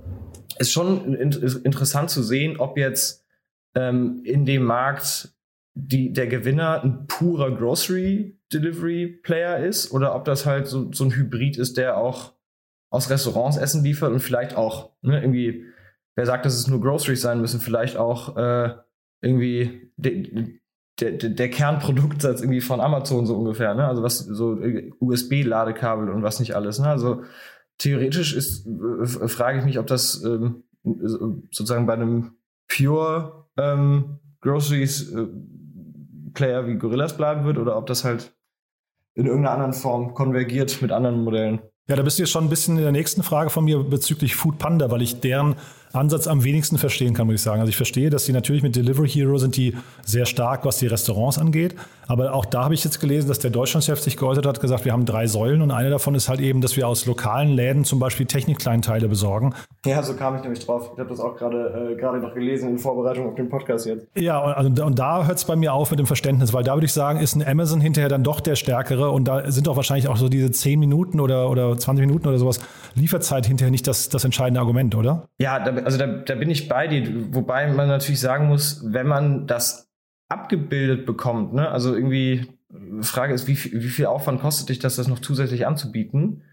ist schon ist interessant zu sehen, ob jetzt ähm, in dem Markt die, der Gewinner ein purer Grocery Delivery Player ist oder ob das halt so, so ein Hybrid ist, der auch aus Restaurants Essen liefert und vielleicht auch ne, irgendwie, wer sagt, dass es nur Groceries sein müssen, vielleicht auch äh, irgendwie de, der, der, der Kernproduktsatz irgendwie von Amazon so ungefähr, ne? Also was so USB-Ladekabel und was nicht alles, ne? Also theoretisch ist, äh, frage ich mich, ob das ähm, sozusagen bei einem Pure ähm, Groceries äh, Player wie Gorillas bleiben wird oder ob das halt in irgendeiner anderen Form konvergiert mit anderen Modellen. Ja, da bist du jetzt schon ein bisschen in der nächsten Frage von mir bezüglich Food Panda, weil ich deren Ansatz am wenigsten verstehen kann, muss ich sagen. Also ich verstehe, dass die natürlich mit Delivery Hero sind die sehr stark, was die Restaurants angeht. Aber auch da habe ich jetzt gelesen, dass der Deutschlandchef sich geäußert hat, gesagt, wir haben drei Säulen und eine davon ist halt eben, dass wir aus lokalen Läden zum Beispiel Technikkleinteile besorgen. Ja, so kam ich nämlich drauf. Ich habe das auch gerade äh, gerade noch gelesen in Vorbereitung auf den Podcast jetzt. Ja, und, also, und da hört es bei mir auf mit dem Verständnis, weil da würde ich sagen, ist ein Amazon hinterher dann doch der stärkere und da sind auch wahrscheinlich auch so diese 10 Minuten oder, oder 20 Minuten oder sowas Lieferzeit hinterher nicht das, das entscheidende Argument, oder? Ja, da, also da, da bin ich bei dir. Wobei man natürlich sagen muss, wenn man das abgebildet bekommt, ne? also irgendwie, Frage ist, wie, wie viel Aufwand kostet dich das, das noch zusätzlich anzubieten?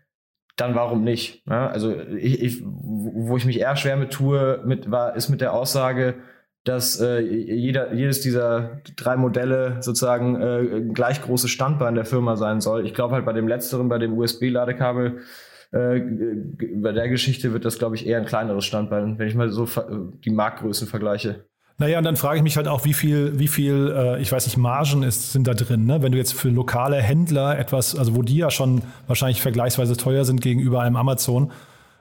Dann warum nicht? Ne? Also ich, ich, wo ich mich eher schwer mit tue, mit, war, ist mit der Aussage, dass äh, jeder, jedes dieser drei Modelle sozusagen äh, gleich großes Standbein der Firma sein soll. Ich glaube halt bei dem letzteren, bei dem USB-Ladekabel, äh, bei der Geschichte wird das, glaube ich, eher ein kleineres Standbein, wenn ich mal so die Marktgrößen vergleiche. Naja, und dann frage ich mich halt auch, wie viel, wie viel, äh, ich weiß nicht, Margen ist, sind da drin, ne? Wenn du jetzt für lokale Händler etwas, also wo die ja schon wahrscheinlich vergleichsweise teuer sind gegenüber einem Amazon,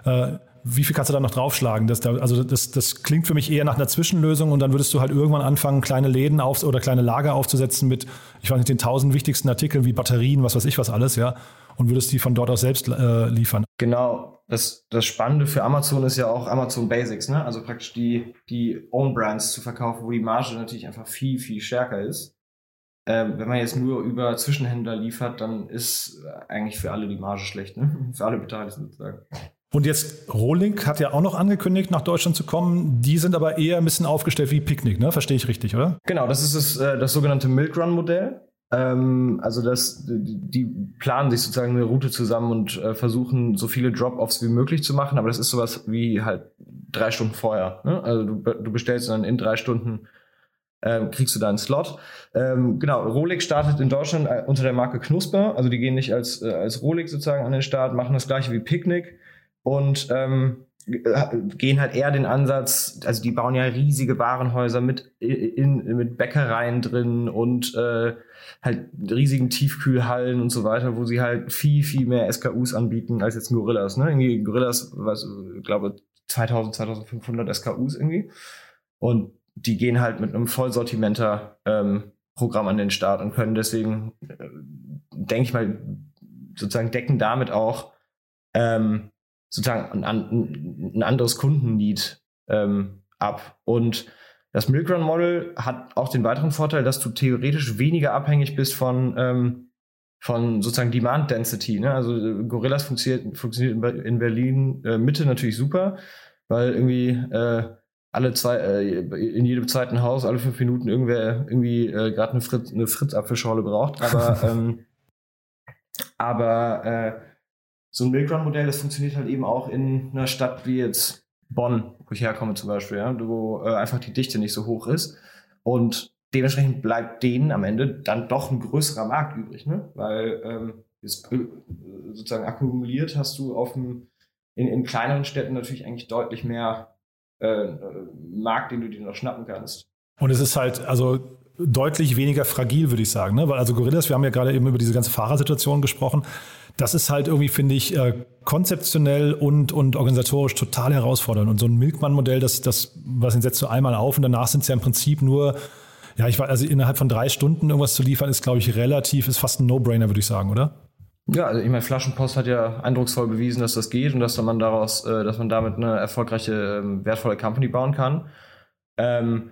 äh, wie viel kannst du da noch draufschlagen? Das, also das, das klingt für mich eher nach einer Zwischenlösung und dann würdest du halt irgendwann anfangen, kleine Läden auf oder kleine Lager aufzusetzen mit, ich weiß nicht, den tausend wichtigsten Artikeln wie Batterien, was weiß ich was alles, ja, und würdest die von dort aus selbst äh, liefern. Genau. Das, das Spannende für Amazon ist ja auch Amazon Basics, ne? Also praktisch die, die Own Brands zu verkaufen, wo die Marge natürlich einfach viel, viel stärker ist. Ähm, wenn man jetzt nur über Zwischenhändler liefert, dann ist eigentlich für alle die Marge schlecht, ne? Für alle Beteiligten sozusagen. Und jetzt Rohlink hat ja auch noch angekündigt, nach Deutschland zu kommen. Die sind aber eher ein bisschen aufgestellt wie Picknick, ne? Verstehe ich richtig, oder? Genau, das ist das, äh, das sogenannte Milk Run Modell. Ähm, also das, die planen sich sozusagen eine Route zusammen und äh, versuchen so viele Drop-offs wie möglich zu machen, aber das ist sowas wie halt drei Stunden vorher. Ne? Also du, du bestellst dann in drei Stunden ähm, kriegst du da einen Slot. Ähm, genau, Rolex startet in Deutschland äh, unter der Marke Knusper, also die gehen nicht als, äh, als Rolex sozusagen an den Start, machen das gleiche wie Picnic und ähm, gehen halt eher den Ansatz, also die bauen ja riesige Warenhäuser mit, in, mit Bäckereien drin und äh, halt riesigen Tiefkühlhallen und so weiter, wo sie halt viel, viel mehr SKUs anbieten als jetzt Gorillas. Ne? Irgendwie Gorillas, was, ich glaube, 2000, 2500 SKUs irgendwie. Und die gehen halt mit einem Vollsortimenter ähm, Programm an den Start und können deswegen, äh, denke ich mal, sozusagen decken damit auch ähm, sozusagen ein, ein anderes Kundenlied ähm, ab. Und das Milkrun Model hat auch den weiteren Vorteil, dass du theoretisch weniger abhängig bist von, ähm, von sozusagen Demand Density. Ne? Also äh, Gorillas funktioniert, funktioniert in Berlin äh, Mitte natürlich super, weil irgendwie äh, alle zwei, äh, in jedem zweiten Haus alle fünf Minuten irgendwer irgendwie äh, gerade eine, Fritz, eine Fritz-Apfelschorle braucht. Aber, ähm, aber äh, so ein Milkrun-Modell, das funktioniert halt eben auch in einer Stadt wie jetzt Bonn, wo ich herkomme zum Beispiel, ja, wo äh, einfach die Dichte nicht so hoch ist. Und dementsprechend bleibt denen am Ende dann doch ein größerer Markt übrig, ne? Weil ähm, jetzt, äh, sozusagen akkumuliert hast du auf dem, in, in kleineren Städten natürlich eigentlich deutlich mehr äh, Markt, den du dir noch schnappen kannst. Und es ist halt, also deutlich weniger fragil, würde ich sagen. Ne? Weil also Gorillas, wir haben ja gerade eben über diese ganze Fahrersituation gesprochen. Das ist halt irgendwie, finde ich, äh, konzeptionell und, und organisatorisch total herausfordernd. Und so ein Milkmann-Modell, das, das, was setzt du einmal auf und danach sind es ja im Prinzip nur, ja, ich weiß, also innerhalb von drei Stunden irgendwas zu liefern, ist, glaube ich, relativ, ist fast ein No-Brainer, würde ich sagen, oder? Ja, also ich meine, Flaschenpost hat ja eindrucksvoll bewiesen, dass das geht und dass man daraus, äh, dass man damit eine erfolgreiche, ähm, wertvolle Company bauen kann. Ähm,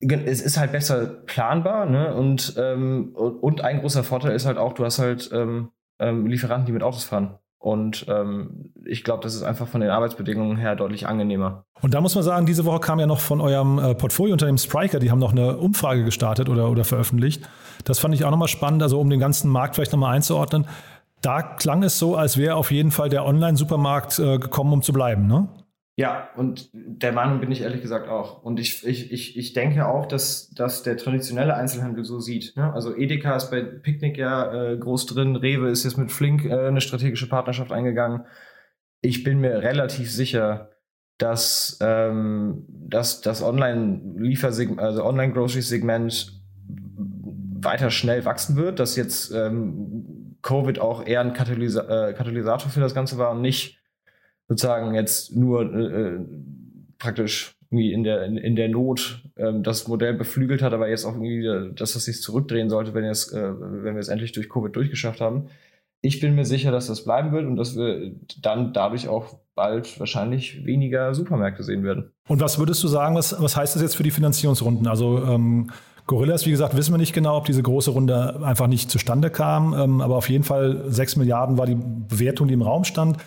es ist halt besser planbar, ne? Und, ähm, und ein großer Vorteil ist halt auch, du hast halt ähm, ähm, Lieferanten, die mit Autos fahren. Und ähm, ich glaube, das ist einfach von den Arbeitsbedingungen her deutlich angenehmer. Und da muss man sagen, diese Woche kam ja noch von eurem äh, Portfoliounternehmen Spriker, die haben noch eine Umfrage gestartet oder, oder veröffentlicht. Das fand ich auch nochmal spannend, also um den ganzen Markt vielleicht nochmal einzuordnen. Da klang es so, als wäre auf jeden Fall der Online-Supermarkt äh, gekommen, um zu bleiben, ne? Ja, und der Meinung bin ich ehrlich gesagt auch. Und ich, ich, ich, ich denke auch, dass, dass der traditionelle Einzelhandel so sieht. Ne? Also Edeka ist bei Picknick ja äh, groß drin, Rewe ist jetzt mit Flink äh, eine strategische Partnerschaft eingegangen. Ich bin mir relativ sicher, dass, ähm, dass das Online-Liefersegment, also Online-Grocery-Segment weiter schnell wachsen wird, dass jetzt ähm, Covid auch eher ein Katalysa äh, Katalysator für das Ganze war und nicht sozusagen jetzt nur äh, praktisch irgendwie in der, in, in der Not ähm, das Modell beflügelt hat, aber jetzt auch irgendwie, dass das sich zurückdrehen sollte, wenn, jetzt, äh, wenn wir es endlich durch Covid durchgeschafft haben. Ich bin mir sicher, dass das bleiben wird und dass wir dann dadurch auch bald wahrscheinlich weniger Supermärkte sehen werden. Und was würdest du sagen, was, was heißt das jetzt für die Finanzierungsrunden? Also ähm, Gorillas, wie gesagt, wissen wir nicht genau, ob diese große Runde einfach nicht zustande kam, ähm, aber auf jeden Fall 6 Milliarden war die Bewertung, die im Raum stand.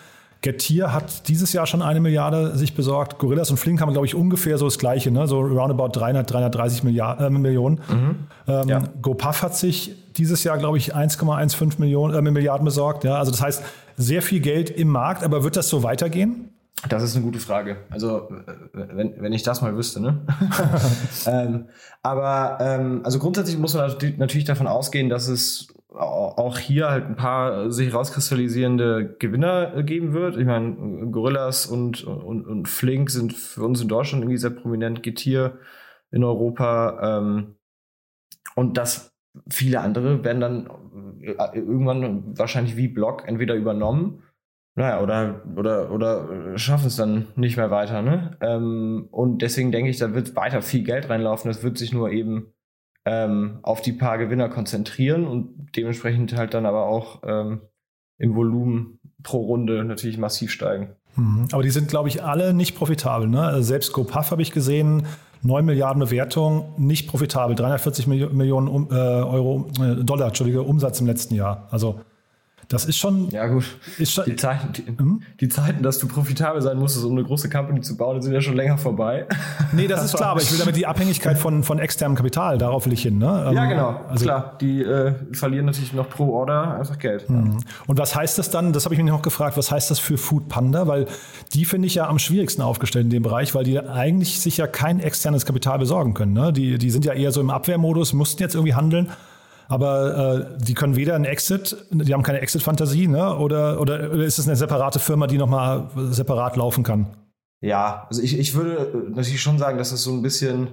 Getir hat dieses Jahr schon eine Milliarde sich besorgt. Gorillas und Flink haben, glaube ich, ungefähr so das Gleiche, ne? so roundabout 300, 330 Milliard, äh, Millionen. Mhm. Ähm, ja. GoPuff hat sich dieses Jahr, glaube ich, 1,15 Millionen, äh, Milliarden besorgt. Ja? Also das heißt, sehr viel Geld im Markt, aber wird das so weitergehen? Das ist eine gute Frage. Also, äh, wenn, wenn ich das mal wüsste, ne? ähm, aber ähm, also grundsätzlich muss man natürlich davon ausgehen, dass es auch hier halt ein paar sich rauskristallisierende Gewinner geben wird. Ich meine, Gorillas und, und, und Flink sind für uns in Deutschland irgendwie sehr prominent, Getir in Europa. Ähm, und das viele andere werden dann äh, irgendwann wahrscheinlich wie Block entweder übernommen, naja, oder, oder, oder schaffen es dann nicht mehr weiter. Ne? Ähm, und deswegen denke ich, da wird weiter viel Geld reinlaufen. Das wird sich nur eben ähm, auf die paar Gewinner konzentrieren und dementsprechend halt dann aber auch ähm, im Volumen pro Runde natürlich massiv steigen. Mhm. Aber die sind, glaube ich, alle nicht profitabel. Ne? Also selbst GoPuff habe ich gesehen, 9 Milliarden Bewertung, nicht profitabel, 340 Millionen äh, Euro, äh, Dollar, Entschuldige, Umsatz im letzten Jahr. Also das ist schon. Ja, gut. Schon, die, Zeiten, die, hm? die, Zeiten, dass du profitabel sein musstest, um eine große Company zu bauen, sind ja schon länger vorbei. Nee, das ist klar, aber ich will damit die Abhängigkeit von, von externem Kapital, darauf will ich hin. Ne? Ja, ähm, genau. Also, klar, die äh, verlieren natürlich noch pro Order einfach Geld. Mhm. Und was heißt das dann? Das habe ich mich noch gefragt, was heißt das für Food Panda? Weil die finde ich ja am schwierigsten aufgestellt in dem Bereich, weil die eigentlich sich ja kein externes Kapital besorgen können. Ne? Die, die sind ja eher so im Abwehrmodus, mussten jetzt irgendwie handeln aber äh, die können weder einen Exit, die haben keine Exit-Fantasie, ne? Oder, oder, oder ist es eine separate Firma, die nochmal separat laufen kann? Ja, also ich, ich würde natürlich schon sagen, dass das so ein bisschen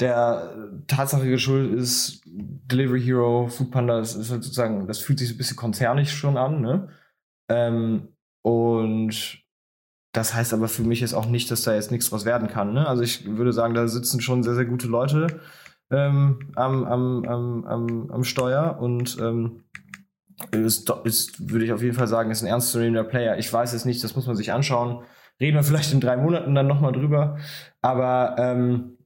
der Tatsache geschuldet ist, Delivery Hero, Foodpanda, das ist halt sozusagen, das fühlt sich so ein bisschen konzernig schon an, ne? Ähm, und das heißt aber für mich jetzt auch nicht, dass da jetzt nichts draus werden kann. Ne? Also ich würde sagen, da sitzen schon sehr, sehr gute Leute ähm, am, am, am, am, am Steuer und ähm, ist, ist, würde ich auf jeden Fall sagen, ist ein ernstzunehmender Player. Ich weiß es nicht, das muss man sich anschauen. Reden wir vielleicht in drei Monaten dann nochmal drüber. Aber ähm,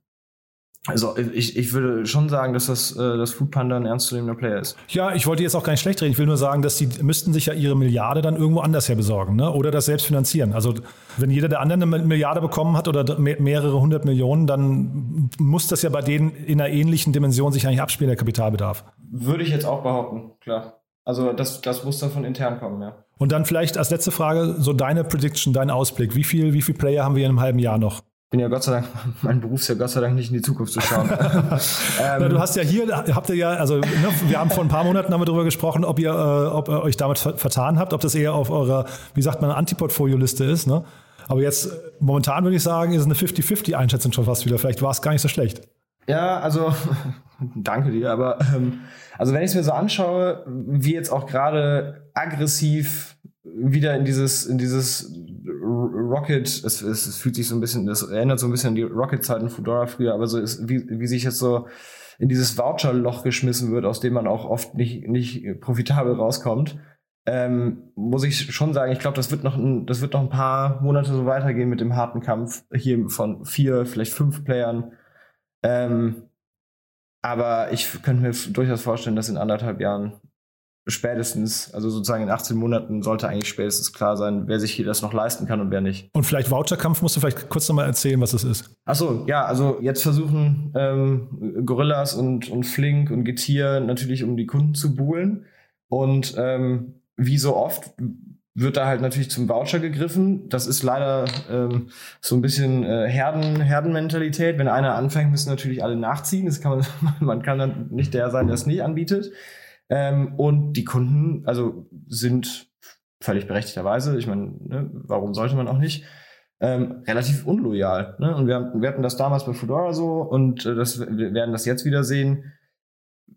also ich, ich würde schon sagen, dass das, äh, das Foodpanda ein ernstzunehmender Player ist. Ja, ich wollte jetzt auch gar nicht schlecht reden. Ich will nur sagen, dass die müssten sich ja ihre Milliarde dann irgendwo anders her besorgen, ne? Oder das selbst finanzieren. Also wenn jeder der anderen eine Milliarde bekommen hat oder mehrere hundert Millionen, dann muss das ja bei denen in einer ähnlichen Dimension sich eigentlich abspielen, der Kapitalbedarf. Würde ich jetzt auch behaupten, klar. Also das, das muss dann von intern kommen, ja. Und dann vielleicht als letzte Frage so deine Prediction, dein Ausblick. Wie viel, wie viel Player haben wir in einem halben Jahr noch? Bin ja Gott sei Dank, mein Beruf ist ja Gott sei Dank nicht in die Zukunft zu schauen. ähm, du hast ja hier, habt ihr ja, also ne, wir haben vor ein paar Monaten haben wir darüber gesprochen, ob ihr, äh, ob ihr euch damit vertan habt, ob das eher auf eurer, wie sagt man, Antiportfolio-Liste ist. Ne? Aber jetzt momentan würde ich sagen, ist eine 50-50-Einschätzung schon fast wieder. Vielleicht war es gar nicht so schlecht. Ja, also danke dir, aber ähm, also wenn ich es mir so anschaue, wie jetzt auch gerade aggressiv wieder in dieses, in dieses Rocket, es, es, es, fühlt sich so ein bisschen, das erinnert so ein bisschen an die Rocket-Zeiten Fedora früher, aber so ist, wie, wie sich jetzt so in dieses Voucher-Loch geschmissen wird, aus dem man auch oft nicht, nicht profitabel rauskommt, ähm, muss ich schon sagen, ich glaube, das wird noch ein, das wird noch ein paar Monate so weitergehen mit dem harten Kampf hier von vier, vielleicht fünf Playern. Ähm, aber ich könnte mir durchaus vorstellen, dass in anderthalb Jahren spätestens, also sozusagen in 18 Monaten sollte eigentlich spätestens klar sein, wer sich hier das noch leisten kann und wer nicht. Und vielleicht Voucherkampf musst du vielleicht kurz nochmal erzählen, was das ist. Achso, ja, also jetzt versuchen ähm, Gorillas und, und Flink und Getir natürlich um die Kunden zu buhlen. Und ähm, wie so oft wird da halt natürlich zum Voucher gegriffen. Das ist leider ähm, so ein bisschen äh, Herden, Herdenmentalität. Wenn einer anfängt, müssen natürlich alle nachziehen. Das kann man, man kann dann nicht der sein, der es nicht anbietet. Ähm, und die Kunden, also sind völlig berechtigterweise, ich meine, ne, warum sollte man auch nicht, ähm, relativ unloyal. Ne? Und wir, haben, wir hatten das damals bei Fedora so und äh, das, wir werden das jetzt wieder sehen.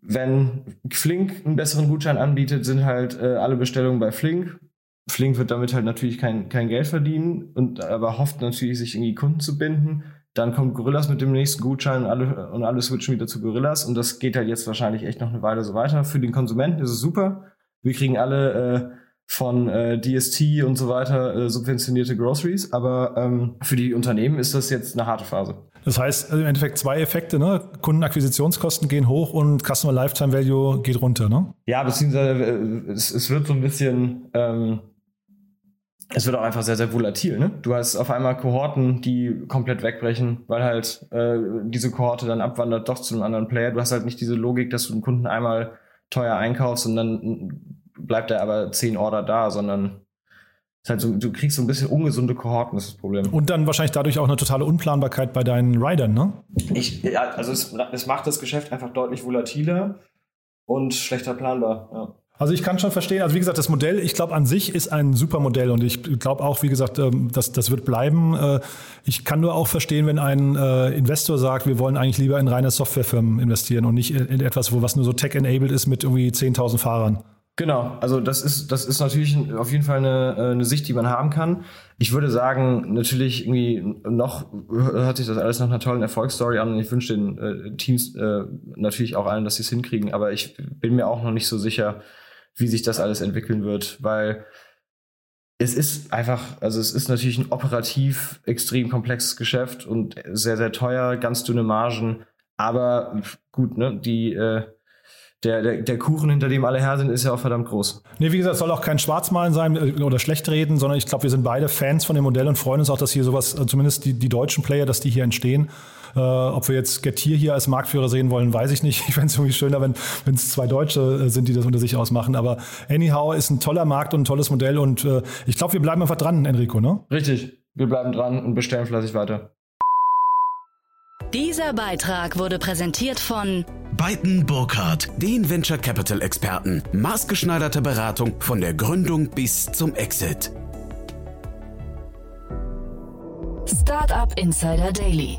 Wenn Flink einen besseren Gutschein anbietet, sind halt äh, alle Bestellungen bei Flink Flink wird damit halt natürlich kein, kein Geld verdienen und aber hofft natürlich, sich irgendwie Kunden zu binden. Dann kommt Gorillas mit dem nächsten Gutschein und alle, und alle switchen wieder zu Gorillas. Und das geht halt jetzt wahrscheinlich echt noch eine Weile so weiter. Für den Konsumenten ist es super. Wir kriegen alle äh, von äh, DST und so weiter äh, subventionierte Groceries. Aber ähm, für die Unternehmen ist das jetzt eine harte Phase. Das heißt also im Endeffekt zwei Effekte, ne? Kundenakquisitionskosten gehen hoch und Customer Lifetime Value geht runter, ne? Ja, beziehungsweise äh, es, es wird so ein bisschen ähm, es wird auch einfach sehr, sehr volatil. Ne? Du hast auf einmal Kohorten, die komplett wegbrechen, weil halt äh, diese Kohorte dann abwandert doch zu einem anderen Player. Du hast halt nicht diese Logik, dass du einen Kunden einmal teuer einkaufst und dann bleibt er aber zehn Order da, sondern halt so, du kriegst so ein bisschen ungesunde Kohorten, das ist das Problem. Und dann wahrscheinlich dadurch auch eine totale Unplanbarkeit bei deinen Riders, ne? Ich, ja, also es, es macht das Geschäft einfach deutlich volatiler und schlechter planbar, ja. Also ich kann schon verstehen, also wie gesagt, das Modell, ich glaube an sich ist ein super Modell und ich glaube auch, wie gesagt, ähm, das, das wird bleiben. Äh, ich kann nur auch verstehen, wenn ein äh, Investor sagt, wir wollen eigentlich lieber in reine Softwarefirmen investieren und nicht in etwas, wo was nur so tech-enabled ist mit irgendwie 10.000 Fahrern. Genau, also das ist, das ist natürlich auf jeden Fall eine, äh, eine Sicht, die man haben kann. Ich würde sagen, natürlich irgendwie noch hört sich das alles nach einer tollen Erfolgsstory an und ich wünsche den äh, Teams äh, natürlich auch allen, dass sie es hinkriegen, aber ich bin mir auch noch nicht so sicher, wie sich das alles entwickeln wird, weil es ist einfach, also es ist natürlich ein operativ extrem komplexes Geschäft und sehr, sehr teuer, ganz dünne Margen, aber gut, ne, die, äh, der, der, der Kuchen, hinter dem alle her sind, ist ja auch verdammt groß. Nee, wie gesagt, soll auch kein Schwarzmalen sein äh, oder schlecht reden, sondern ich glaube, wir sind beide Fans von dem Modell und freuen uns auch, dass hier sowas, äh, zumindest die, die deutschen Player, dass die hier entstehen. Äh, ob wir jetzt Getir hier als Marktführer sehen wollen, weiß ich nicht. Ich fände es irgendwie schöner, wenn es zwei Deutsche äh, sind, die das unter sich ausmachen. Aber anyhow ist ein toller Markt und ein tolles Modell und äh, ich glaube, wir bleiben einfach dran, Enrico, ne? Richtig. Wir bleiben dran und bestellen fleißig weiter. Dieser Beitrag wurde präsentiert von Beiten Burkhardt, den Venture Capital Experten. Maßgeschneiderte Beratung von der Gründung bis zum Exit. Startup Insider Daily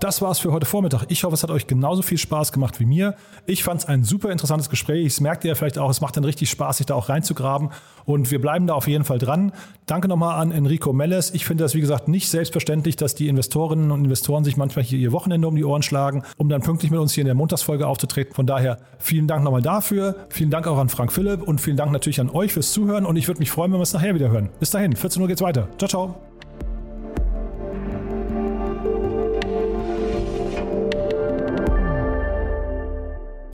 Das war's für heute Vormittag. Ich hoffe, es hat euch genauso viel Spaß gemacht wie mir. Ich fand es ein super interessantes Gespräch. Es merkt ihr ja vielleicht auch, es macht dann richtig Spaß, sich da auch reinzugraben. Und wir bleiben da auf jeden Fall dran. Danke nochmal an Enrico Melles. Ich finde das, wie gesagt, nicht selbstverständlich, dass die Investorinnen und Investoren sich manchmal hier ihr Wochenende um die Ohren schlagen, um dann pünktlich mit uns hier in der Montagsfolge aufzutreten. Von daher vielen Dank nochmal dafür. Vielen Dank auch an Frank Philipp und vielen Dank natürlich an euch fürs Zuhören. Und ich würde mich freuen, wenn wir es nachher wieder hören. Bis dahin, 14 Uhr geht's weiter. Ciao, ciao.